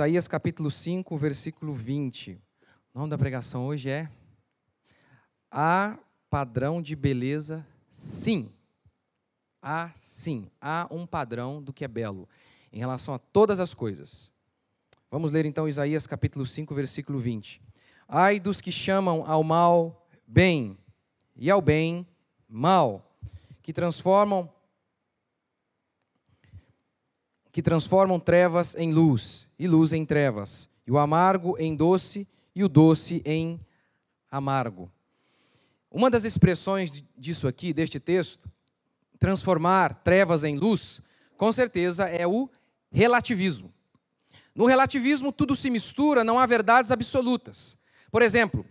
Isaías capítulo 5, versículo 20. O nome da pregação hoje é Há padrão de beleza, sim. Há sim, há um padrão do que é belo em relação a todas as coisas. Vamos ler então Isaías capítulo 5, versículo 20. Ai dos que chamam ao mal bem e ao bem mal, que transformam que transformam trevas em luz e luz em trevas, e o amargo em doce e o doce em amargo. Uma das expressões disso aqui, deste texto, transformar trevas em luz, com certeza é o relativismo. No relativismo, tudo se mistura, não há verdades absolutas. Por exemplo,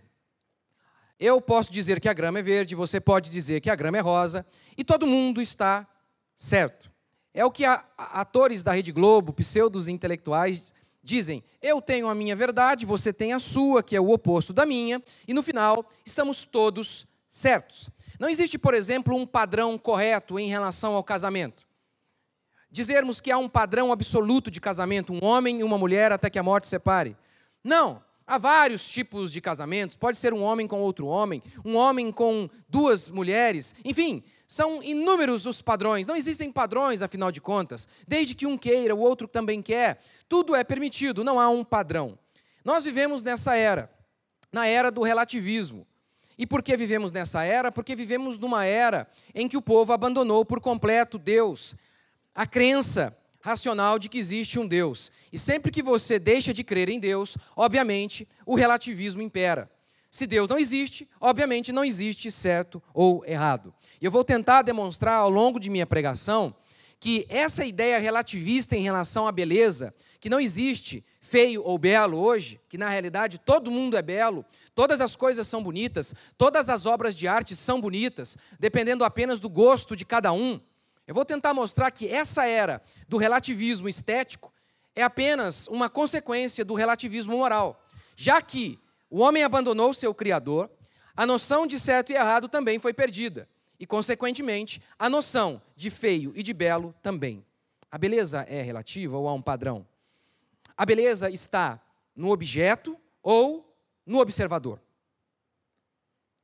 eu posso dizer que a grama é verde, você pode dizer que a grama é rosa, e todo mundo está certo. É o que atores da Rede Globo, pseudos intelectuais, dizem: eu tenho a minha verdade, você tem a sua, que é o oposto da minha, e no final estamos todos certos. Não existe, por exemplo, um padrão correto em relação ao casamento dizermos que há um padrão absoluto de casamento, um homem e uma mulher até que a morte separe. Não. Há vários tipos de casamentos. Pode ser um homem com outro homem, um homem com duas mulheres. Enfim, são inúmeros os padrões. Não existem padrões, afinal de contas. Desde que um queira, o outro também quer. Tudo é permitido, não há um padrão. Nós vivemos nessa era, na era do relativismo. E por que vivemos nessa era? Porque vivemos numa era em que o povo abandonou por completo Deus, a crença racional de que existe um Deus. E sempre que você deixa de crer em Deus, obviamente, o relativismo impera. Se Deus não existe, obviamente não existe certo ou errado. E eu vou tentar demonstrar ao longo de minha pregação que essa ideia relativista em relação à beleza, que não existe feio ou belo hoje, que na realidade todo mundo é belo, todas as coisas são bonitas, todas as obras de arte são bonitas, dependendo apenas do gosto de cada um. Eu vou tentar mostrar que essa era do relativismo estético é apenas uma consequência do relativismo moral, já que o homem abandonou seu Criador, a noção de certo e errado também foi perdida, e, consequentemente, a noção de feio e de belo também. A beleza é relativa ou há um padrão? A beleza está no objeto ou no observador.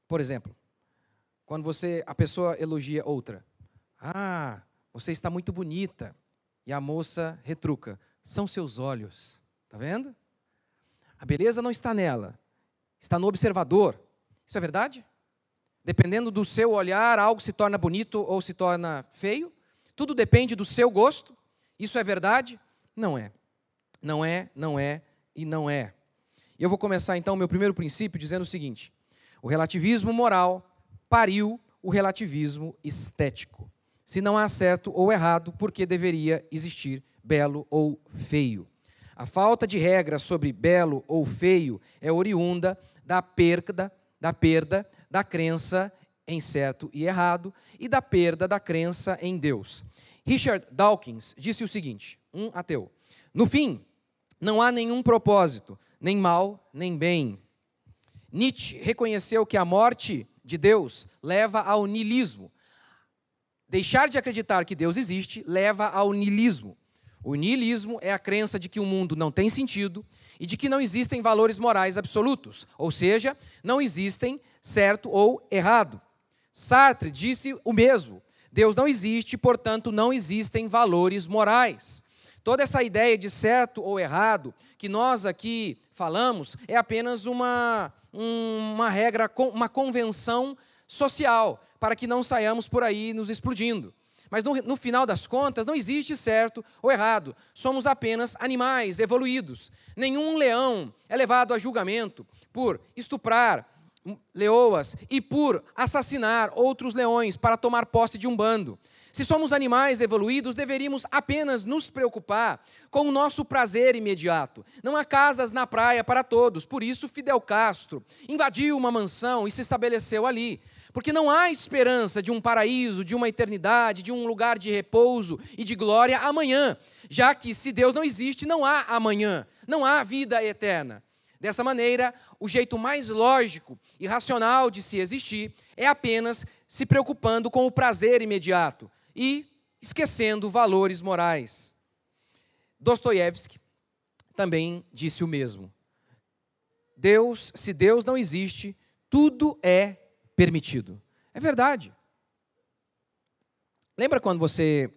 Por exemplo, quando você a pessoa elogia outra, ah, você está muito bonita. E a moça retruca: São seus olhos. Está vendo? A beleza não está nela, está no observador. Isso é verdade? Dependendo do seu olhar, algo se torna bonito ou se torna feio. Tudo depende do seu gosto. Isso é verdade? Não é. Não é, não é e não é. E eu vou começar então o meu primeiro princípio dizendo o seguinte: o relativismo moral pariu o relativismo estético. Se não há certo ou errado, por que deveria existir belo ou feio? A falta de regra sobre belo ou feio é oriunda da perda, da perda da crença em certo e errado e da perda da crença em Deus. Richard Dawkins disse o seguinte, um ateu: No fim, não há nenhum propósito, nem mal, nem bem. Nietzsche reconheceu que a morte de Deus leva ao niilismo, Deixar de acreditar que Deus existe leva ao niilismo. O niilismo é a crença de que o mundo não tem sentido e de que não existem valores morais absolutos, ou seja, não existem certo ou errado. Sartre disse o mesmo. Deus não existe, portanto, não existem valores morais. Toda essa ideia de certo ou errado que nós aqui falamos é apenas uma, uma regra, uma convenção social para que não saiamos por aí nos explodindo. Mas no, no, final das contas, não existe certo ou errado. Somos apenas animais evoluídos. Nenhum leão é levado a julgamento por estuprar leoas e por assassinar outros leões para tomar posse de um bando. Se somos animais evoluídos, deveríamos apenas nos preocupar com o nosso prazer imediato. Não há casas na praia para todos, por isso Fidel Castro invadiu uma mansão e se estabeleceu ali porque não há esperança de um paraíso, de uma eternidade, de um lugar de repouso e de glória amanhã, já que se Deus não existe, não há amanhã, não há vida eterna. Dessa maneira, o jeito mais lógico e racional de se existir é apenas se preocupando com o prazer imediato e esquecendo valores morais. Dostoiévski também disse o mesmo. Deus, se Deus não existe, tudo é permitido. É verdade. Lembra quando você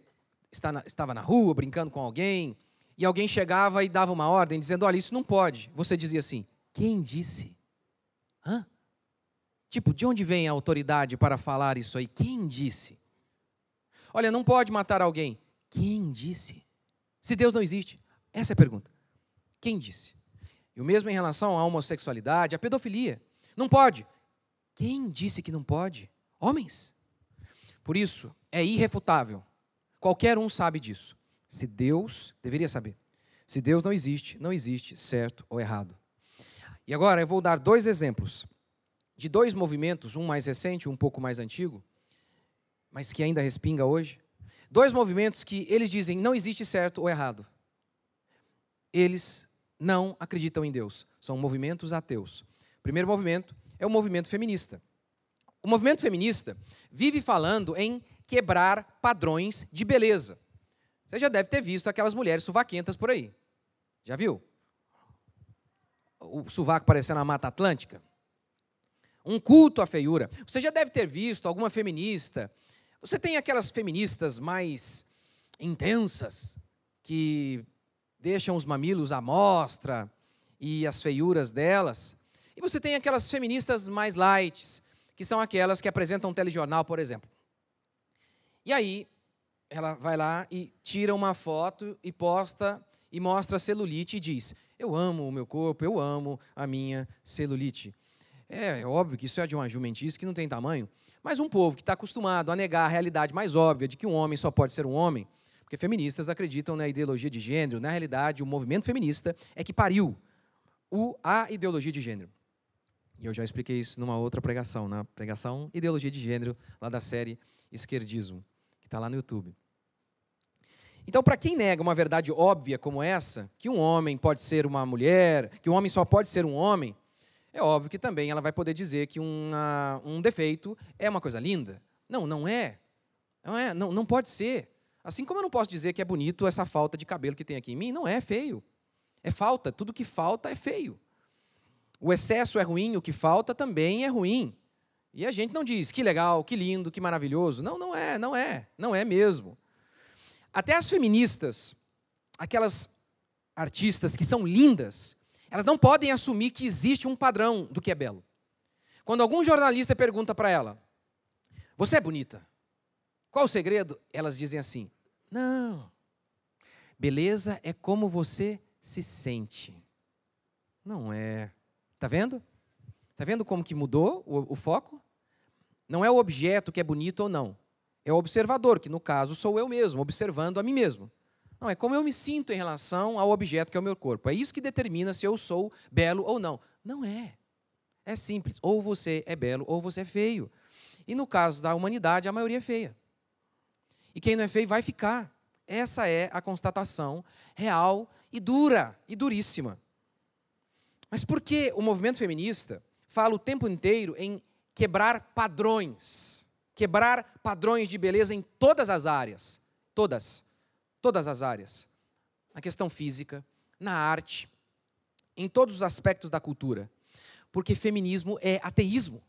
estava na rua brincando com alguém e alguém chegava e dava uma ordem dizendo: Olha, isso não pode. Você dizia assim: Quem disse? Hã? Tipo, de onde vem a autoridade para falar isso aí? Quem disse? Olha, não pode matar alguém. Quem disse? Se Deus não existe. Essa é a pergunta. Quem disse? E o mesmo em relação à homossexualidade, à pedofilia. Não pode. Quem disse que não pode? Homens. Por isso, é irrefutável. Qualquer um sabe disso. Se Deus, deveria saber. Se Deus não existe, não existe certo ou errado. E agora eu vou dar dois exemplos de dois movimentos, um mais recente um pouco mais antigo, mas que ainda respinga hoje. Dois movimentos que eles dizem não existe certo ou errado. Eles não acreditam em Deus. São movimentos ateus. Primeiro movimento é o movimento feminista. O movimento feminista vive falando em quebrar padrões de beleza. Você já deve ter visto aquelas mulheres suvaquentas por aí. Já viu? O suvaco parecendo a Mata Atlântica. Um culto à feiura. Você já deve ter visto alguma feminista. Você tem aquelas feministas mais intensas, que deixam os mamilos à mostra e as feiuras delas. E você tem aquelas feministas mais light, que são aquelas que apresentam um telejornal, por exemplo. E aí, ela vai lá e tira uma foto e posta e mostra a celulite e diz: Eu amo o meu corpo, eu amo a minha celulite. É, é óbvio que isso é de uma jumentice que não tem tamanho, mas um povo que está acostumado a negar a realidade mais óbvia de que um homem só pode ser um homem, porque feministas acreditam na ideologia de gênero, na realidade, o movimento feminista é que pariu a ideologia de gênero. E eu já expliquei isso numa outra pregação, na pregação Ideologia de Gênero, lá da série Esquerdismo está lá no YouTube. Então, para quem nega uma verdade óbvia como essa, que um homem pode ser uma mulher, que um homem só pode ser um homem, é óbvio que também ela vai poder dizer que uma, um defeito é uma coisa linda. Não, não é. Não é, não, não pode ser. Assim como eu não posso dizer que é bonito essa falta de cabelo que tem aqui em mim, não é feio. É falta, tudo que falta é feio. O excesso é ruim, o que falta também é ruim. E a gente não diz que legal, que lindo, que maravilhoso. Não, não é, não é, não é mesmo. Até as feministas, aquelas artistas que são lindas, elas não podem assumir que existe um padrão do que é belo. Quando algum jornalista pergunta para ela: Você é bonita? Qual o segredo? Elas dizem assim: Não. Beleza é como você se sente. Não é. Tá vendo? Está vendo como que mudou o, o, foco? Não é o objeto que é bonito ou não. É o observador, que no caso sou eu mesmo, observando a mim mesmo. Não, é como eu me sinto em relação ao objeto que é o meu corpo. É isso que determina se eu sou belo ou não. Não é. É simples. Ou você é belo ou você é feio. E no caso da humanidade, a maioria é feia. E quem não é feio vai ficar. Essa é a constatação real e dura, e duríssima. Mas por que o movimento feminista fala o tempo inteiro em quebrar padrões. Quebrar padrões de beleza em todas as áreas. Todas. Todas as áreas. Na questão física, na arte, em todos os aspectos da cultura. Porque feminismo é ateísmo.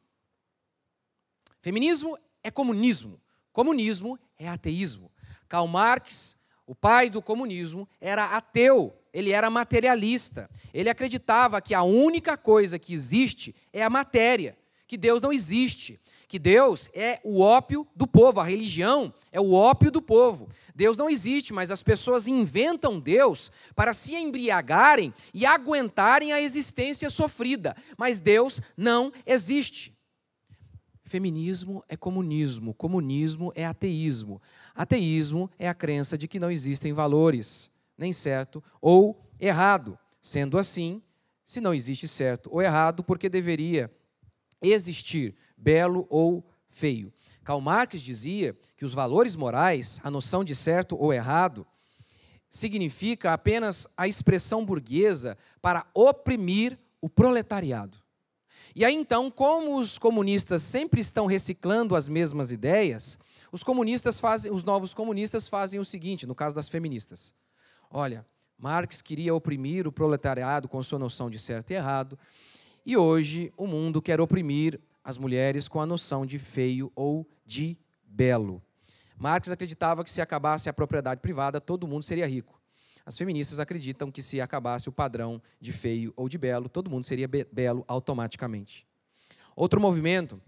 Feminismo é comunismo. Comunismo é ateísmo. Karl Marx, o pai do comunismo, era ateu ele era materialista. Ele acreditava que a única coisa que existe é a matéria, que Deus não existe, que Deus é o ópio do povo, a religião é o ópio do povo. Deus não existe, mas as pessoas inventam Deus para se embriagarem e aguentarem a existência sofrida, mas Deus não existe. Feminismo é comunismo, comunismo é ateísmo. Ateísmo é a crença de que não existem valores nem certo ou errado. Sendo assim, se não existe certo ou errado, porque deveria existir belo ou feio. Karl Marx dizia que os valores morais, a noção de certo ou errado, significa apenas a expressão burguesa para oprimir o proletariado. E aí então, como os comunistas sempre estão reciclando as mesmas ideias, os comunistas fazem, os novos comunistas fazem o seguinte, no caso das feministas. Olha, Marx queria oprimir o proletariado com sua noção de certo e errado, e hoje o mundo quer oprimir as mulheres com a noção de feio ou de belo. Marx acreditava que se acabasse a propriedade privada, todo mundo seria rico. As feministas acreditam que se acabasse o padrão de feio ou de belo, todo mundo seria be belo automaticamente. Outro movimento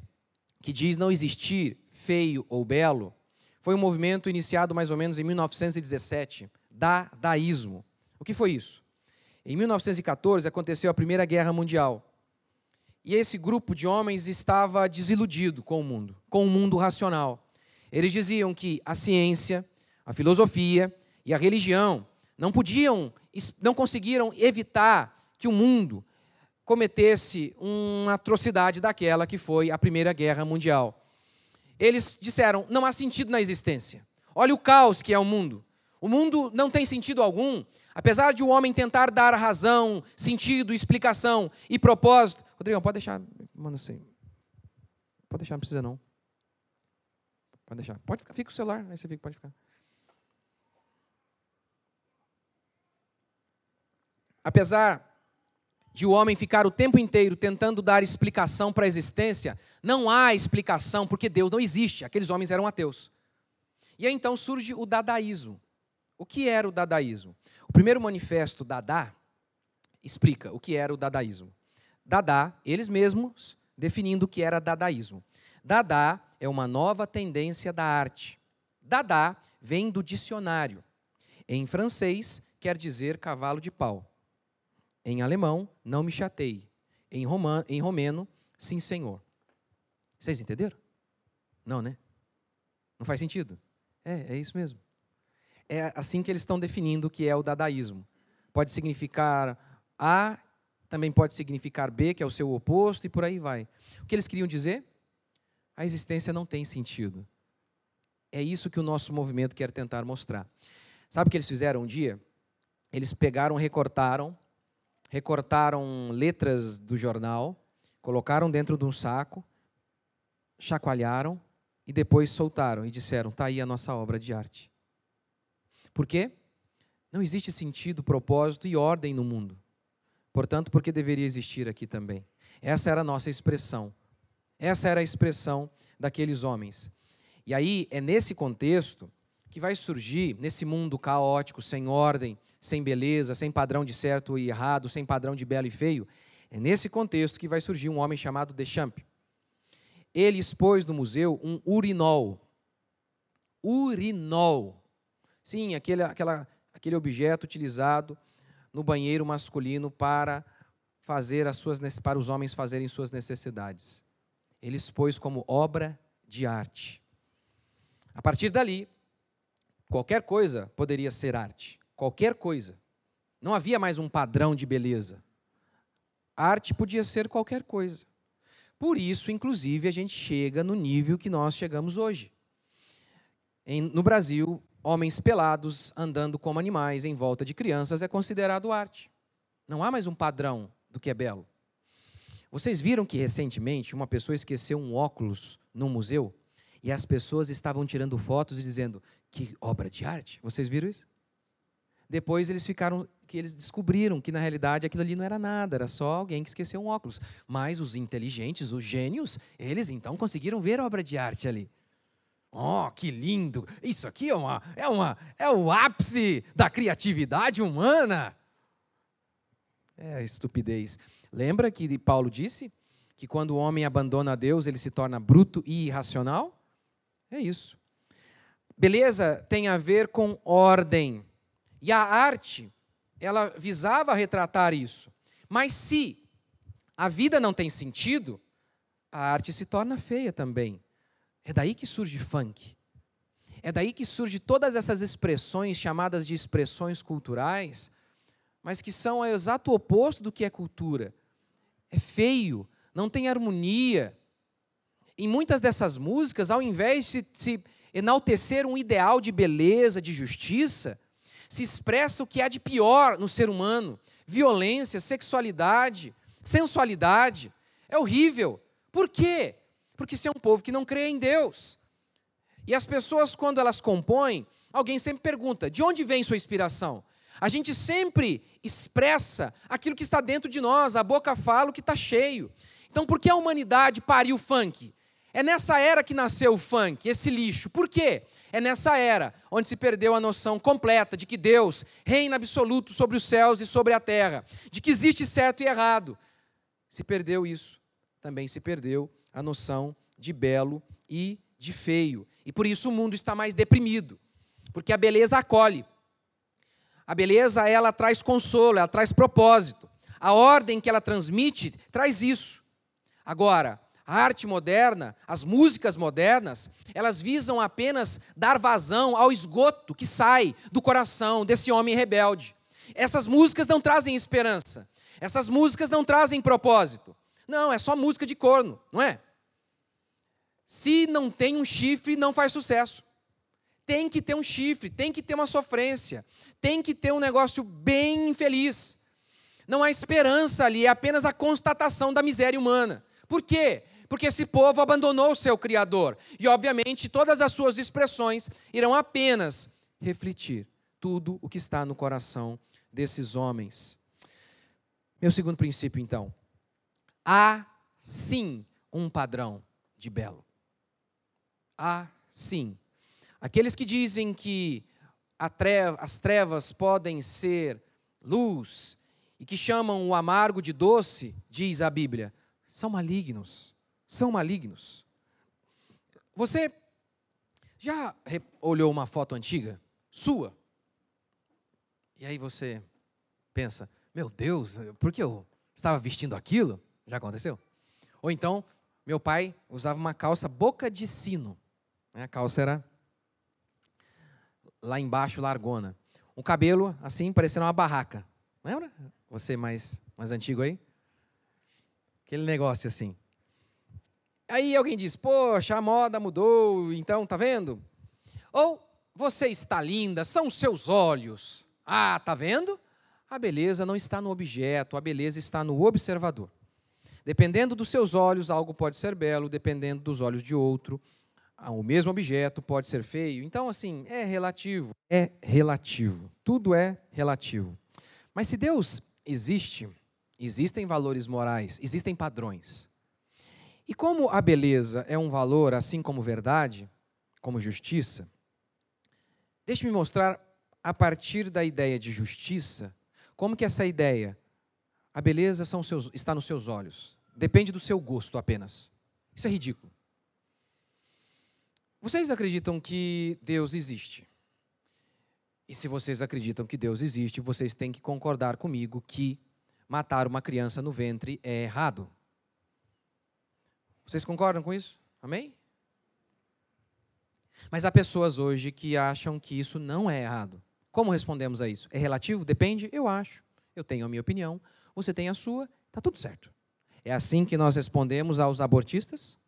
que diz não existir feio ou belo foi um movimento iniciado mais ou menos em 1917, dadaísmo. O que foi isso? Em 1914 aconteceu a Primeira Guerra Mundial. E esse grupo de homens estava desiludido com o mundo, com o mundo racional. Eles diziam que a ciência, a filosofia e a religião não podiam, não conseguiram evitar que o mundo cometesse uma atrocidade daquela que foi a Primeira Guerra Mundial. Eles disseram: não há sentido na existência. Olha o caos que é o mundo. O mundo não tem sentido algum. Apesar de o homem tentar dar razão, sentido, explicação e propósito. Rodrigão, pode deixar. Manda assim. Pode deixar, não precisa não. Pode deixar. Pode ficar, fica o celular, aí você fica, pode ficar. Apesar de o homem ficar o tempo inteiro tentando dar explicação para a existência, não há explicação porque Deus não existe. Aqueles homens eram ateus. E aí então surge o dadaísmo. O que era o dadaísmo? O primeiro manifesto Dadá explica o que era o dadaísmo. Dadá, eles mesmos definindo o que era dadaísmo. Dadá é uma nova tendência da arte. Dadá vem do dicionário. Em francês, quer dizer cavalo de pau. Em alemão, não me chatei. Em, roman, em romeno, sim, senhor. Vocês entenderam? Não, né? Não faz sentido? É, é isso mesmo. É assim que eles estão definindo o que é o dadaísmo. Pode significar A, também pode significar B, que é o seu oposto, e por aí vai. O que eles queriam dizer? A existência não tem sentido. É isso que o nosso movimento quer tentar mostrar. Sabe o que eles fizeram um dia? Eles pegaram, recortaram recortaram letras do jornal, colocaram dentro de um saco, chacoalharam e depois soltaram e disseram: está aí a nossa obra de arte. Por quê? Não existe sentido, propósito e ordem no mundo. Portanto, por que deveria existir aqui também? Essa era a nossa expressão. Essa era a expressão daqueles homens. E aí é nesse contexto que vai surgir, nesse mundo caótico, sem ordem, sem beleza, sem padrão de certo e errado, sem padrão de belo e feio. É nesse contexto que vai surgir um homem chamado Deschamps. Ele expôs no museu um urinol. Urinol. Sim, aquele, aquela, aquele objeto utilizado no banheiro masculino para fazer as suas para os homens fazerem suas necessidades. Ele expôs como obra de arte. A partir dali, qualquer coisa poderia ser arte qualquer coisa. Não havia mais um padrão de beleza. Arte podia ser qualquer coisa. Por isso, inclusive, a gente chega no nível que nós chegamos hoje. Em, no Brasil, homens pelados andando como animais em volta de crianças é considerado arte. Não há mais um padrão do que é belo. Vocês viram que recentemente uma pessoa esqueceu um óculos num museu e as pessoas estavam tirando fotos e dizendo que obra de arte? Vocês viram isso? Depois eles ficaram, que eles descobriram que na realidade aquilo ali não era nada, era só alguém que esqueceu um óculos. Mas os inteligentes, os gênios, eles então conseguiram ver obra de arte ali. Oh, que lindo! Isso aqui é uma, é uma, é o ápice da criatividade humana. É estupidez. Lembra que Paulo disse que quando o homem abandona a Deus, ele se torna bruto e irracional? É isso. Beleza tem a ver com ordem. E a arte, ela visava retratar isso. Mas se a vida não tem sentido, a arte se torna feia também. É daí que surge funk. É daí que surge todas essas expressões chamadas de expressões culturais, mas que são o exato oposto do que é cultura. É feio, não tem harmonia. Em muitas dessas músicas, ao invés de se enaltecer um ideal de beleza, de justiça, se expressa o que há de pior no ser humano: violência, sexualidade, sensualidade. É horrível. Por quê? Porque isso é um povo que não crê em Deus. E as pessoas, quando elas compõem, alguém sempre pergunta: de onde vem sua inspiração? A gente sempre expressa aquilo que está dentro de nós, a boca fala o que está cheio. Então, por que a humanidade pariu o funk? É nessa era que nasceu o funk, esse lixo. Por quê? É nessa era onde se perdeu a noção completa de que Deus reina absoluto sobre os céus e sobre a terra, de que existe certo e errado. Se perdeu isso, também se perdeu a noção de belo e de feio. E por isso o mundo está mais deprimido, porque a beleza acolhe. A beleza, ela traz consolo, ela traz propósito. A ordem que ela transmite traz isso. Agora, a arte moderna, as músicas modernas, elas visam apenas dar vazão ao esgoto que sai do coração desse homem rebelde. Essas músicas não trazem esperança. Essas músicas não trazem propósito. Não, é só música de corno, não é? Se não tem um chifre, não faz sucesso. Tem que ter um chifre, tem que ter uma sofrência, tem que ter um negócio bem infeliz. Não há esperança ali, é apenas a constatação da miséria humana. Por quê? Porque esse povo abandonou o seu Criador. E, obviamente, todas as suas expressões irão apenas refletir tudo o que está no coração desses homens. Meu segundo princípio, então. Há sim um padrão de belo. Há sim. Aqueles que dizem que treva, as trevas podem ser luz e que chamam o amargo de doce, diz a Bíblia, são malignos são malignos. Você já olhou uma foto antiga sua? E aí você pensa: meu Deus, por que eu estava vestindo aquilo? Já aconteceu? Ou então, meu pai usava uma calça boca de sino. A calça era lá embaixo, largona. Um cabelo assim, parecendo uma barraca. Lembra? Você mais, mais antigo aí? Aquele negócio assim. Aí alguém diz: Poxa, a moda mudou, então tá vendo? Ou você está linda, são seus olhos. Ah, tá vendo? A beleza não está no objeto, a beleza está no observador. Dependendo dos seus olhos, algo pode ser belo, dependendo dos olhos de outro, o mesmo objeto pode ser feio. Então, assim, é relativo. É relativo. Tudo é relativo. Mas se Deus existe, existem valores morais, existem padrões. E como a beleza é um valor, assim como verdade, como justiça, deixe-me mostrar, a partir da ideia de justiça, como que essa ideia, a beleza seus, está nos seus olhos, depende do seu gosto apenas. Isso é ridículo. Vocês acreditam que Deus existe? E se vocês acreditam que Deus existe, vocês têm que concordar comigo que matar uma criança no ventre é errado. Vocês concordam com isso? Amém? Mas há pessoas hoje que acham que isso não é errado. Como respondemos a isso? É relativo? Depende? Eu acho. Eu tenho a minha opinião, você tem a sua, está tudo certo. É assim que nós respondemos aos abortistas?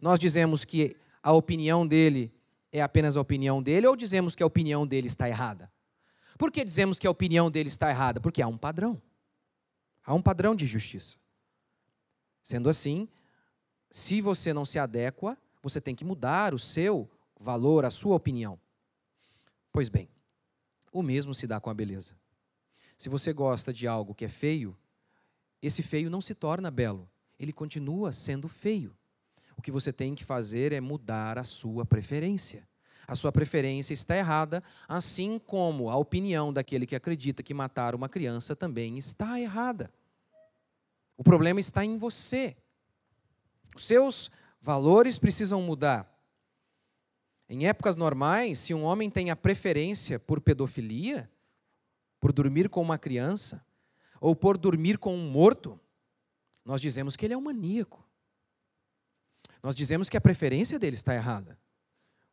Nós dizemos que a opinião dele é apenas a opinião dele ou dizemos que a opinião dele está errada? Por que dizemos que a opinião dele está errada? Porque há um padrão. Há um padrão de justiça. Sendo assim, se você não se adequa, você tem que mudar o seu valor, a sua opinião. Pois bem, o mesmo se dá com a beleza. Se você gosta de algo que é feio, esse feio não se torna belo, ele continua sendo feio. O que você tem que fazer é mudar a sua preferência. A sua preferência está errada, assim como a opinião daquele que acredita que matar uma criança também está errada. O problema está em você. Os seus valores precisam mudar. Em épocas normais, se um homem tem a preferência por pedofilia, por dormir com uma criança, ou por dormir com um morto, nós dizemos que ele é um maníaco. Nós dizemos que a preferência dele está errada.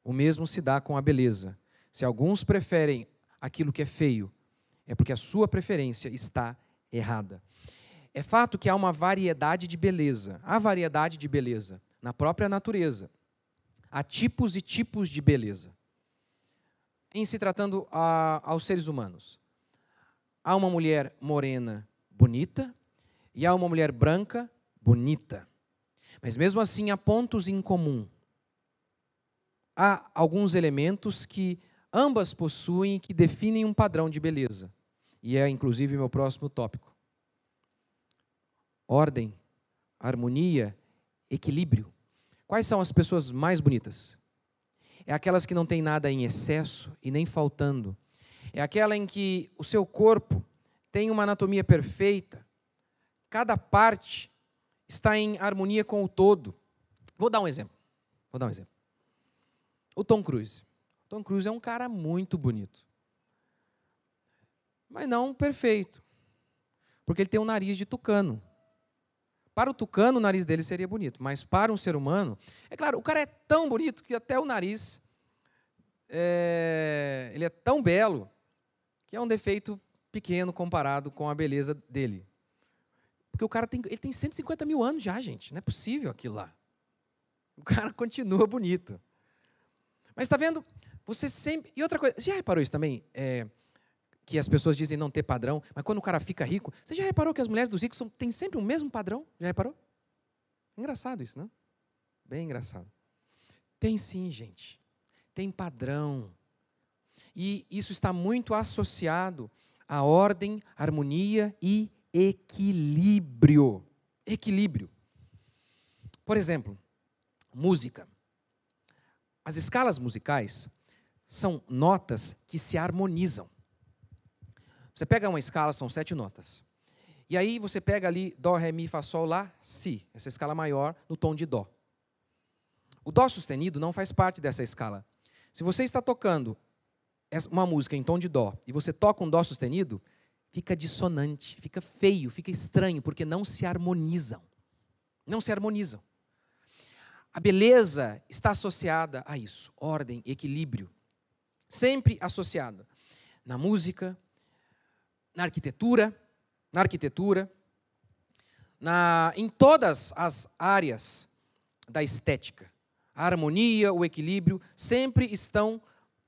O mesmo se dá com a beleza. Se alguns preferem aquilo que é feio, é porque a sua preferência está errada. É fato que há uma variedade de beleza. Há variedade de beleza na própria natureza. Há tipos e tipos de beleza. Em se tratando a, aos seres humanos, há uma mulher morena bonita e há uma mulher branca bonita. Mas mesmo assim há pontos em comum. Há alguns elementos que ambas possuem que definem um padrão de beleza. E é inclusive meu próximo tópico. Ordem, harmonia, equilíbrio. Quais são as pessoas mais bonitas? É aquelas que não têm nada em excesso e nem faltando. É aquela em que o seu corpo tem uma anatomia perfeita, cada parte está em harmonia com o todo. Vou dar um exemplo. Vou dar um exemplo. O Tom Cruise. O Tom Cruise é um cara muito bonito. Mas não perfeito. Porque ele tem um nariz de tucano. Para o tucano, o nariz dele seria bonito, mas para um ser humano, é claro, o cara é tão bonito que até o nariz é, ele é tão belo que é um defeito pequeno comparado com a beleza dele. Porque o cara tem, ele tem 150 mil anos já, gente. Não é possível aquilo lá. O cara continua bonito. Mas está vendo? Você sempre. E outra coisa, você já reparou isso também? É, que as pessoas dizem não ter padrão, mas quando o cara fica rico, você já reparou que as mulheres dos ricos são, têm sempre o mesmo padrão? Já reparou? Engraçado isso, não? Bem engraçado. Tem sim, gente. Tem padrão. E isso está muito associado à ordem, harmonia e equilíbrio. Equilíbrio. Por exemplo, música. As escalas musicais são notas que se harmonizam. Você pega uma escala, são sete notas. E aí você pega ali Dó, Ré, Mi, Fá, Sol, Lá, Si, essa escala maior no tom de Dó. O Dó sustenido não faz parte dessa escala. Se você está tocando uma música em tom de Dó e você toca um Dó sustenido, fica dissonante, fica feio, fica estranho, porque não se harmonizam. Não se harmonizam. A beleza está associada a isso, ordem, equilíbrio. Sempre associada. Na música, na arquitetura, na arquitetura, na, em todas as áreas da estética. A harmonia, o equilíbrio sempre estão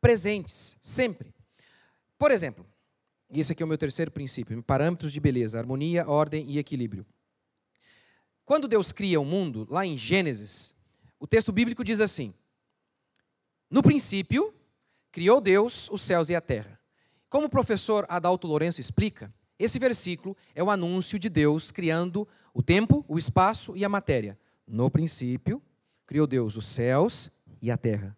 presentes, sempre. Por exemplo, esse aqui é o meu terceiro princípio, parâmetros de beleza, harmonia, ordem e equilíbrio. Quando Deus cria o mundo, lá em Gênesis, o texto bíblico diz assim: No princípio, criou Deus os céus e a terra. Como o professor Adalto Lourenço explica, esse versículo é o anúncio de Deus criando o tempo, o espaço e a matéria. No princípio, criou Deus os céus e a terra.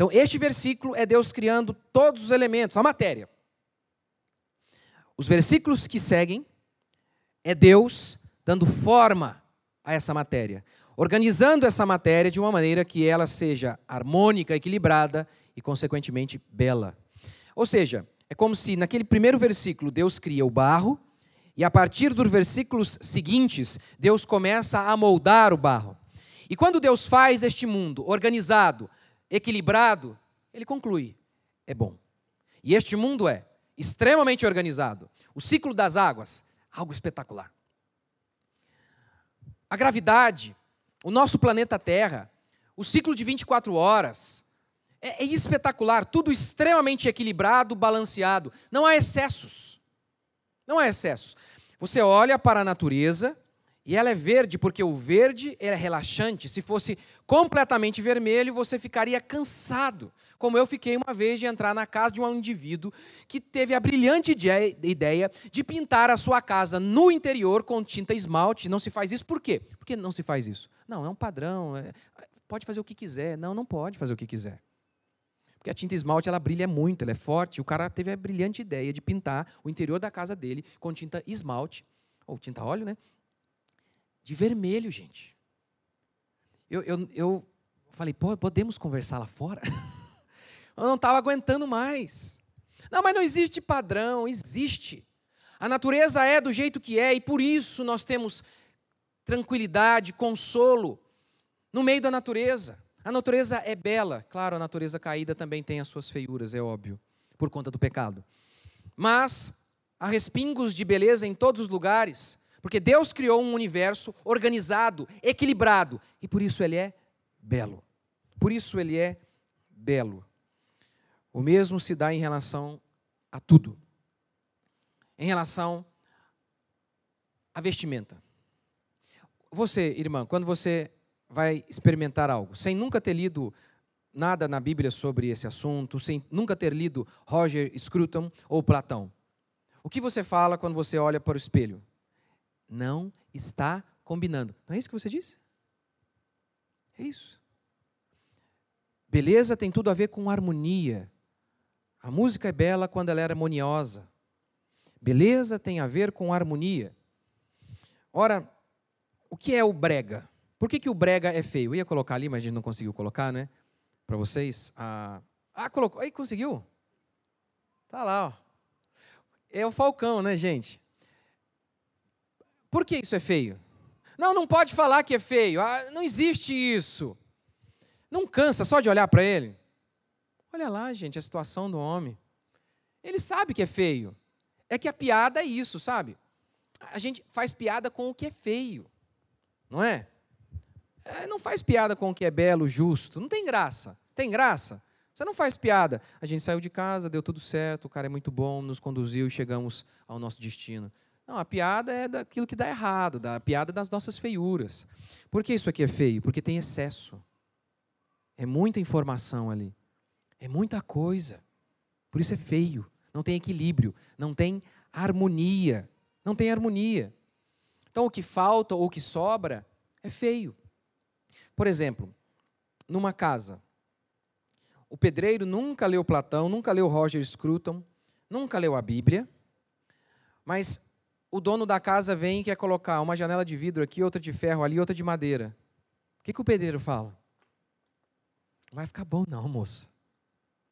Então, este versículo é Deus criando todos os elementos, a matéria. Os versículos que seguem é Deus dando forma a essa matéria, organizando essa matéria de uma maneira que ela seja harmônica, equilibrada e, consequentemente, bela. Ou seja, é como se naquele primeiro versículo Deus cria o barro, e a partir dos versículos seguintes, Deus começa a moldar o barro. E quando Deus faz este mundo organizado, equilibrado, ele conclui: é bom. E este mundo é extremamente organizado. O ciclo das águas, algo espetacular. A gravidade, o nosso planeta Terra, o ciclo de 24 horas, é, é espetacular, tudo extremamente equilibrado, balanceado. Não há excessos. Não há excessos. Você olha para a natureza e ela é verde, porque o verde é relaxante. Se fosse completamente vermelho, você ficaria cansado. Como eu fiquei uma vez de entrar na casa de um indivíduo que teve a brilhante ideia de pintar a sua casa no interior com tinta esmalte. Não se faz isso por quê? Por que não se faz isso? Não, é um padrão. É... pode fazer o que quiser. Não, não pode fazer o que quiser. Porque a tinta esmalte ela brilha muito, ela é forte. O cara teve a brilhante ideia de pintar o interior da casa dele com tinta esmalte, ou tinta óleo, né? De vermelho, gente. Eu, eu, eu falei, podemos conversar lá fora? eu não estava aguentando mais. Não, mas não existe padrão, existe. A natureza é do jeito que é e por isso nós temos tranquilidade, consolo no meio da natureza. A natureza é bela, claro, a natureza caída também tem as suas feiuras, é óbvio, por conta do pecado. Mas há respingos de beleza em todos os lugares, porque Deus criou um universo organizado, equilibrado, e por isso ele é belo. Por isso ele é belo. O mesmo se dá em relação a tudo. Em relação à vestimenta. Você, irmã, quando você vai experimentar algo, sem nunca ter lido nada na Bíblia sobre esse assunto, sem nunca ter lido Roger Scruton ou Platão. O que você fala quando você olha para o espelho? Não está combinando. Não é isso que você disse? É isso. Beleza tem tudo a ver com harmonia. A música é bela quando ela é harmoniosa. Beleza tem a ver com harmonia. Ora, o que é o brega? Por que, que o brega é feio? Eu ia colocar ali, mas a gente não conseguiu colocar, né? Para vocês. Ah, ah, colocou. Aí, conseguiu? Tá lá, ó. É o falcão, né, gente? Por que isso é feio? Não, não pode falar que é feio. Ah, não existe isso. Não cansa só de olhar para ele? Olha lá, gente, a situação do homem. Ele sabe que é feio. É que a piada é isso, sabe? A gente faz piada com o que é feio, não é? é? Não faz piada com o que é belo, justo. Não tem graça. Tem graça? Você não faz piada. A gente saiu de casa, deu tudo certo, o cara é muito bom, nos conduziu e chegamos ao nosso destino. Não, a piada é daquilo que dá errado, da piada das nossas feiuras. Por que isso aqui é feio? Porque tem excesso. É muita informação ali. É muita coisa. Por isso é feio não tem equilíbrio, não tem harmonia. Não tem harmonia. Então, o que falta ou o que sobra é feio. Por exemplo, numa casa, o pedreiro nunca leu Platão, nunca leu Roger Scruton, nunca leu a Bíblia, mas o dono da casa vem e quer colocar uma janela de vidro aqui, outra de ferro ali, outra de madeira. O que, que o pedreiro fala? Não vai ficar bom, não, moço.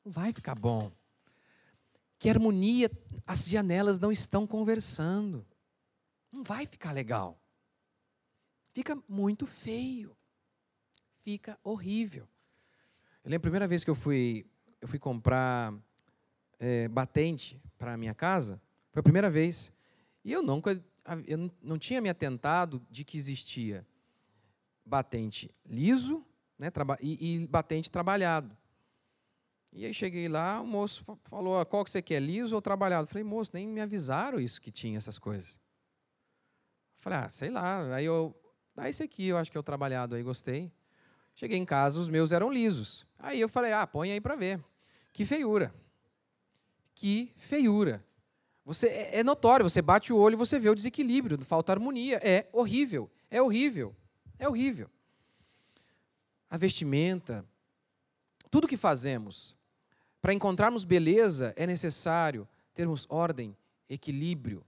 Não vai ficar bom. Que harmonia, as janelas não estão conversando. Não vai ficar legal. Fica muito feio. Fica horrível. Eu lembro a primeira vez que eu fui, eu fui comprar é, batente para a minha casa, foi a primeira vez. E eu nunca, eu não tinha me atentado de que existia batente liso né, e, e batente trabalhado. E aí cheguei lá, o moço falou, qual que você quer, liso ou trabalhado? Eu falei, moço, nem me avisaram isso que tinha essas coisas. Eu falei, ah, sei lá. Aí eu, ah, esse aqui eu acho que é o trabalhado aí, gostei. Cheguei em casa, os meus eram lisos. Aí eu falei, ah, põe aí para ver. Que feiura. Que feiura. Você é, é notório, você bate o olho e você vê o desequilíbrio, falta harmonia. É horrível, é horrível, é horrível. A vestimenta, tudo que fazemos, para encontrarmos beleza, é necessário termos ordem, equilíbrio.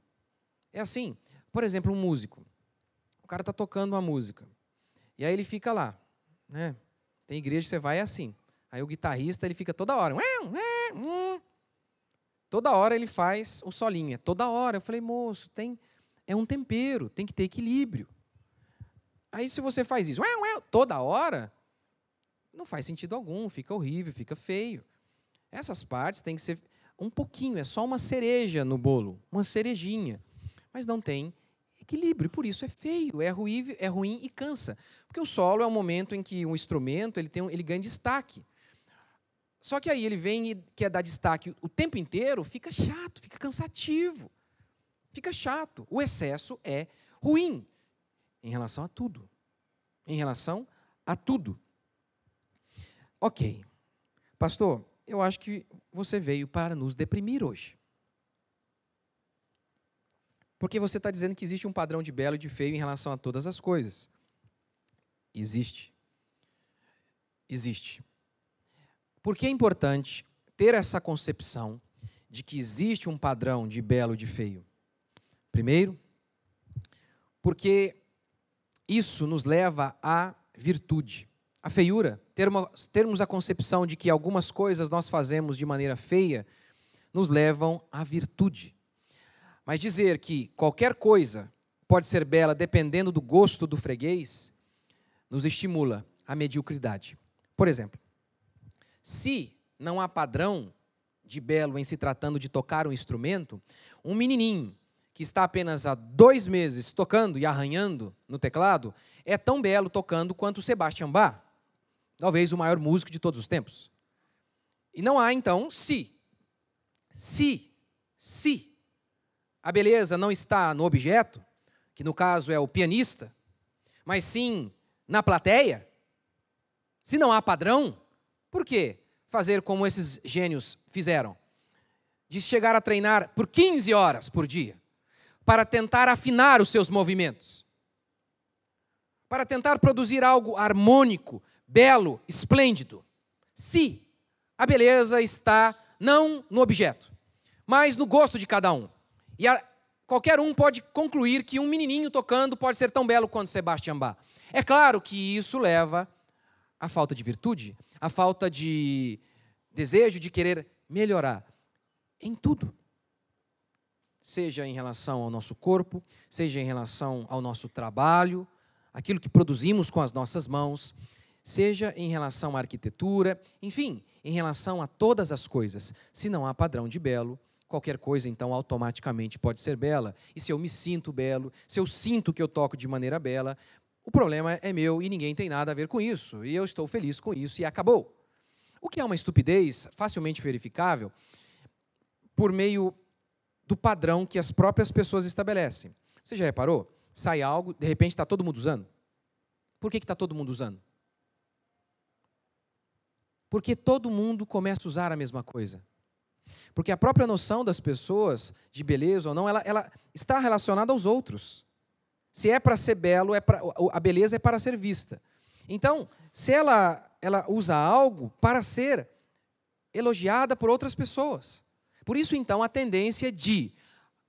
É assim, por exemplo, um músico. O cara está tocando uma música. E aí ele fica lá. Né? Tem igreja que você vai é assim. Aí o guitarrista ele fica toda hora. Toda hora ele faz o solinho. É toda hora. Eu falei, moço, tem, é um tempero, tem que ter equilíbrio. Aí se você faz isso toda hora, não faz sentido algum, fica horrível, fica feio. Essas partes têm que ser um pouquinho, é só uma cereja no bolo, uma cerejinha. Mas não tem equilíbrio, por isso é feio, é ruim, é ruim e cansa. Porque o solo é um momento em que um instrumento ele, tem, ele ganha destaque. Só que aí ele vem e quer dar destaque o tempo inteiro, fica chato, fica cansativo. Fica chato. O excesso é ruim em relação a tudo. Em relação a tudo. Ok. Pastor, eu acho que você veio para nos deprimir hoje. Porque você está dizendo que existe um padrão de belo e de feio em relação a todas as coisas. Existe. Existe. Por que é importante ter essa concepção de que existe um padrão de belo e de feio? Primeiro, porque isso nos leva à virtude a feiura, termos a concepção de que algumas coisas nós fazemos de maneira feia, nos levam à virtude. Mas dizer que qualquer coisa pode ser bela dependendo do gosto do freguês, nos estimula à mediocridade. Por exemplo, se não há padrão de belo em se tratando de tocar um instrumento, um menininho que está apenas há dois meses tocando e arranhando no teclado é tão belo tocando quanto Sebastian Bach talvez o maior músico de todos os tempos. E não há, então, se. Se, se a beleza não está no objeto, que no caso é o pianista, mas sim na plateia, se não há padrão, Por que fazer como esses gênios fizeram? De chegar a treinar por 15 horas por dia, para tentar afinar os seus movimentos, para tentar produzir algo harmônico, belo, esplêndido. Se a beleza está não no objeto, mas no gosto de cada um. E a, qualquer um pode concluir que um menininho tocando pode ser tão belo quanto Sebastião Bach. É claro que isso leva à falta de virtude, à falta de desejo de querer melhorar em tudo. Seja em relação ao nosso corpo, seja em relação ao nosso trabalho, aquilo que produzimos com as nossas mãos, seja em relação à arquitetura, enfim, em relação a todas as coisas. Se não há padrão de belo, qualquer coisa então automaticamente pode ser bela. E se eu me sinto belo, se eu sinto que eu toco de maneira bela, o problema é meu e ninguém tem nada a ver com isso. E eu estou feliz com isso e acabou. O que é uma estupidez facilmente verificável por meio do padrão que as próprias pessoas estabelecem. Você já reparou? Sai algo, de repente está todo mundo usando. Por que está todo mundo usando? Porque todo mundo começa a usar a mesma coisa. Porque a própria noção das pessoas de beleza ou não, ela, ela está relacionada aos outros. Se é para ser belo, é pra, a beleza é para ser vista. Então, se ela, ela usa algo para ser elogiada por outras pessoas. Por isso, então, a tendência de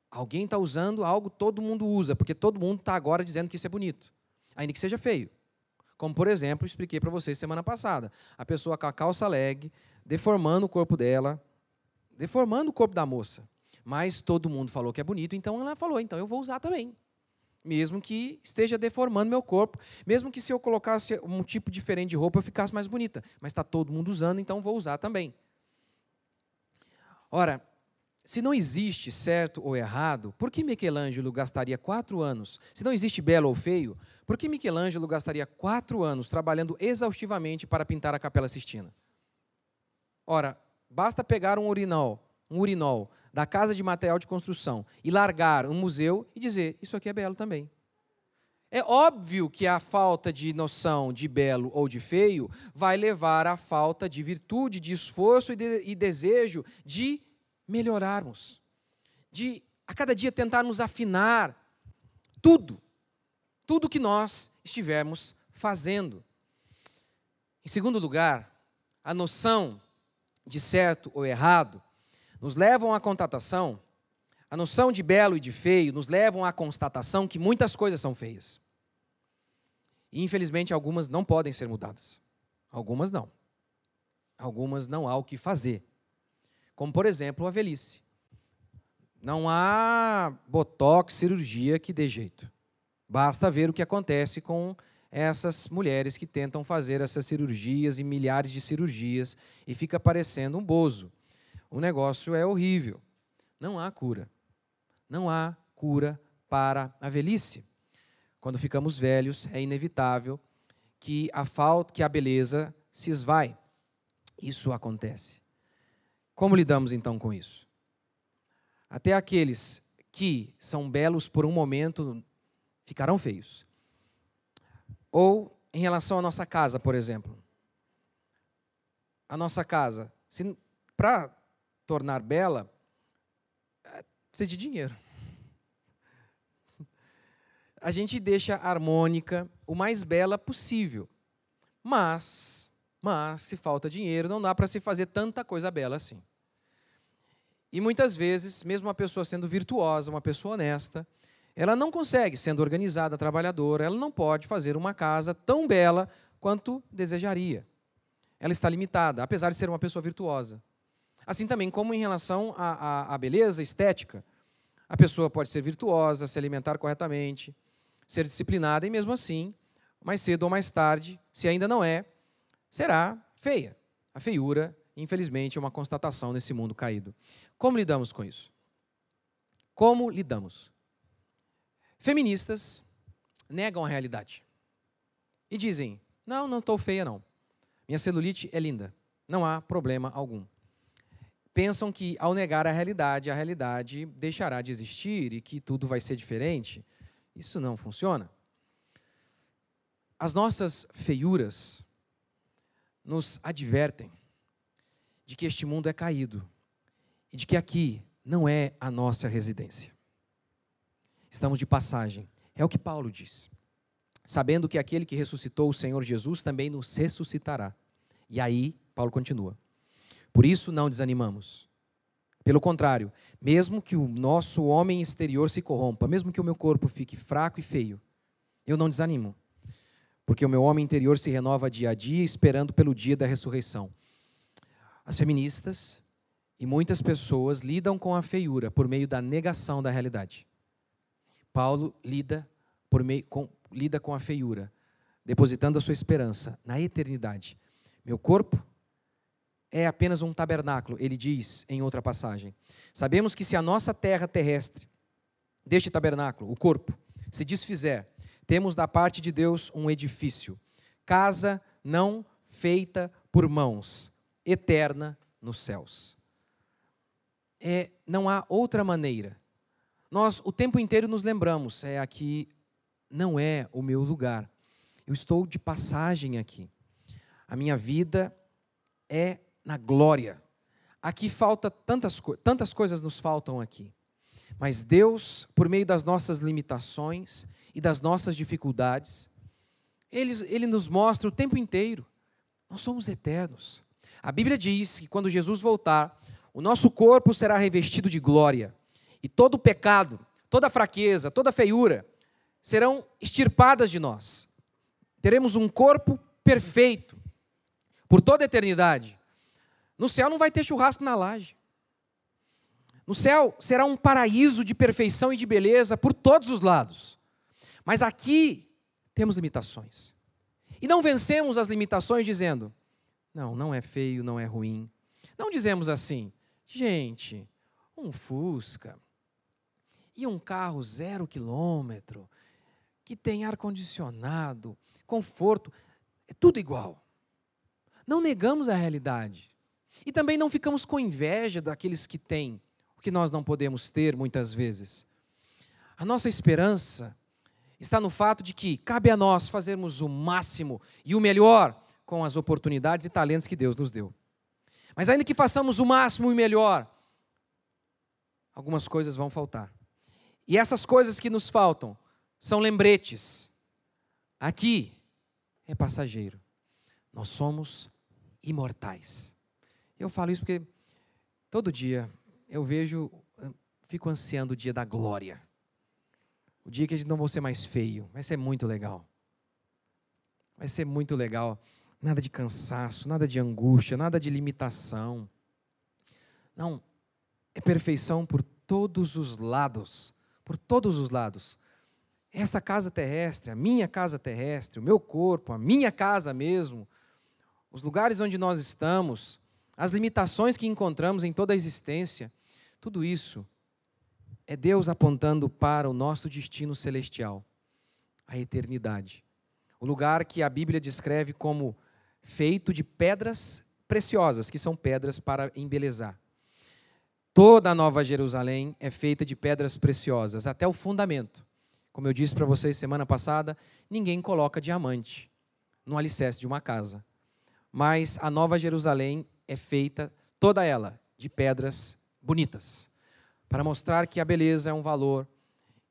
alguém está usando algo todo mundo usa, porque todo mundo está agora dizendo que isso é bonito, ainda que seja feio. Como, por exemplo, expliquei para vocês semana passada. A pessoa com a calça leg, deformando o corpo dela, deformando o corpo da moça. Mas todo mundo falou que é bonito, então ela falou, então eu vou usar também. Mesmo que esteja deformando meu corpo, mesmo que se eu colocasse um tipo diferente de roupa eu ficasse mais bonita. Mas está todo mundo usando, então vou usar também. Ora, se não existe certo ou errado, por que Michelangelo gastaria quatro anos? Se não existe belo ou feio, por que Michelangelo gastaria quatro anos trabalhando exaustivamente para pintar a Capela Sistina? Ora, basta pegar um urinol, um urinol da casa de material de construção e largar um museu e dizer: Isso aqui é belo também. É óbvio que a falta de noção de belo ou de feio vai levar à falta de virtude, de esforço e, de, e desejo de melhorarmos, de a cada dia tentarmos afinar tudo, tudo que nós estivermos fazendo. Em segundo lugar, a noção de certo ou errado nos levam à constatação, a noção de belo e de feio nos levam à constatação que muitas coisas são feias. E, infelizmente, algumas não podem ser mudadas. Algumas não. Algumas não há o que fazer. Como, por exemplo, a velhice. Não há botox, cirurgia que dê jeito. Basta ver o que acontece com essas mulheres que tentam fazer essas cirurgias e milhares de cirurgias e fica parecendo um bozo o negócio é horrível. Não há cura. Não há cura para a velhice. Quando ficamos velhos, é inevitável que a falta, que a beleza se esvai. Isso acontece. Como lidamos então com isso? Até aqueles que são belos por um momento ficarão feios. Ou em relação à nossa casa, por exemplo. A nossa casa, para tornar bela, é, precisa de dinheiro. A gente deixa a harmônica o mais bela possível. Mas, mas se falta dinheiro, não dá para se fazer tanta coisa bela assim. E muitas vezes, mesmo uma pessoa sendo virtuosa, uma pessoa honesta, ela não consegue, sendo organizada, trabalhadora, ela não pode fazer uma casa tão bela quanto desejaria. Ela está limitada, apesar de ser uma pessoa virtuosa. Assim também como em relação à, à, à beleza estética. A pessoa pode ser virtuosa, se alimentar corretamente, ser disciplinada e mesmo assim, mais cedo ou mais tarde, se ainda não é, será feia. A feiura, infelizmente, é uma constatação nesse mundo caído. Como lidamos com isso? Como lidamos? Feministas negam a realidade e dizem: não, não estou feia, não. Minha celulite é linda. Não há problema algum pensam que ao negar a realidade, a realidade deixará de existir e que tudo vai ser diferente. Isso não funciona. As nossas feiuras nos advertem de que este mundo é caído e de que aqui não é a nossa residência. Estamos de passagem. É o que Paulo diz. Sabendo que aquele que ressuscitou o Senhor Jesus também nos ressuscitará. E aí, Paulo continua. Por isso não desanimamos. Pelo contrário, mesmo que o nosso homem exterior se corrompa, mesmo que o meu corpo fique fraco e feio, eu não desanimo, porque o meu homem interior se renova dia a dia, esperando pelo dia da ressurreição. As feministas e muitas pessoas lidam com a feiura por meio da negação da realidade. Paulo lida, por meio, com, lida com a feiura, depositando a sua esperança na eternidade. Meu corpo é apenas um tabernáculo, ele diz em outra passagem. Sabemos que se a nossa terra terrestre, deste tabernáculo, o corpo, se desfizer, temos da parte de Deus um edifício, casa não feita por mãos, eterna nos céus. É, não há outra maneira. Nós o tempo inteiro nos lembramos, é aqui não é o meu lugar. Eu estou de passagem aqui. A minha vida é na glória. Aqui falta tantas, tantas coisas nos faltam aqui. Mas Deus, por meio das nossas limitações e das nossas dificuldades, ele, ele nos mostra o tempo inteiro. Nós somos eternos. A Bíblia diz que quando Jesus voltar, o nosso corpo será revestido de glória. E todo pecado, toda fraqueza, toda feiura serão extirpadas de nós. Teremos um corpo perfeito por toda a eternidade. No céu não vai ter churrasco na laje. No céu será um paraíso de perfeição e de beleza por todos os lados. Mas aqui temos limitações. E não vencemos as limitações dizendo: não, não é feio, não é ruim. Não dizemos assim, gente, um Fusca e um carro zero quilômetro, que tem ar-condicionado, conforto, é tudo igual. Não negamos a realidade. E também não ficamos com inveja daqueles que têm, o que nós não podemos ter muitas vezes. A nossa esperança está no fato de que cabe a nós fazermos o máximo e o melhor com as oportunidades e talentos que Deus nos deu. Mas ainda que façamos o máximo e melhor, algumas coisas vão faltar. E essas coisas que nos faltam são lembretes. Aqui é passageiro. Nós somos imortais. Eu falo isso porque todo dia eu vejo, fico ansiando o dia da glória. O dia que a gente não vai ser mais feio. Vai ser muito legal. Vai ser muito legal. Nada de cansaço, nada de angústia, nada de limitação. Não, é perfeição por todos os lados. Por todos os lados. Esta casa terrestre, a minha casa terrestre, o meu corpo, a minha casa mesmo, os lugares onde nós estamos, as limitações que encontramos em toda a existência, tudo isso é Deus apontando para o nosso destino celestial, a eternidade. O lugar que a Bíblia descreve como feito de pedras preciosas, que são pedras para embelezar. Toda a Nova Jerusalém é feita de pedras preciosas, até o fundamento. Como eu disse para vocês semana passada, ninguém coloca diamante no alicerce de uma casa. Mas a Nova Jerusalém é feita toda ela de pedras bonitas, para mostrar que a beleza é um valor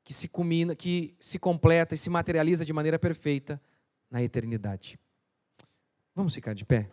que se culmina, que se completa e se materializa de maneira perfeita na eternidade. Vamos ficar de pé?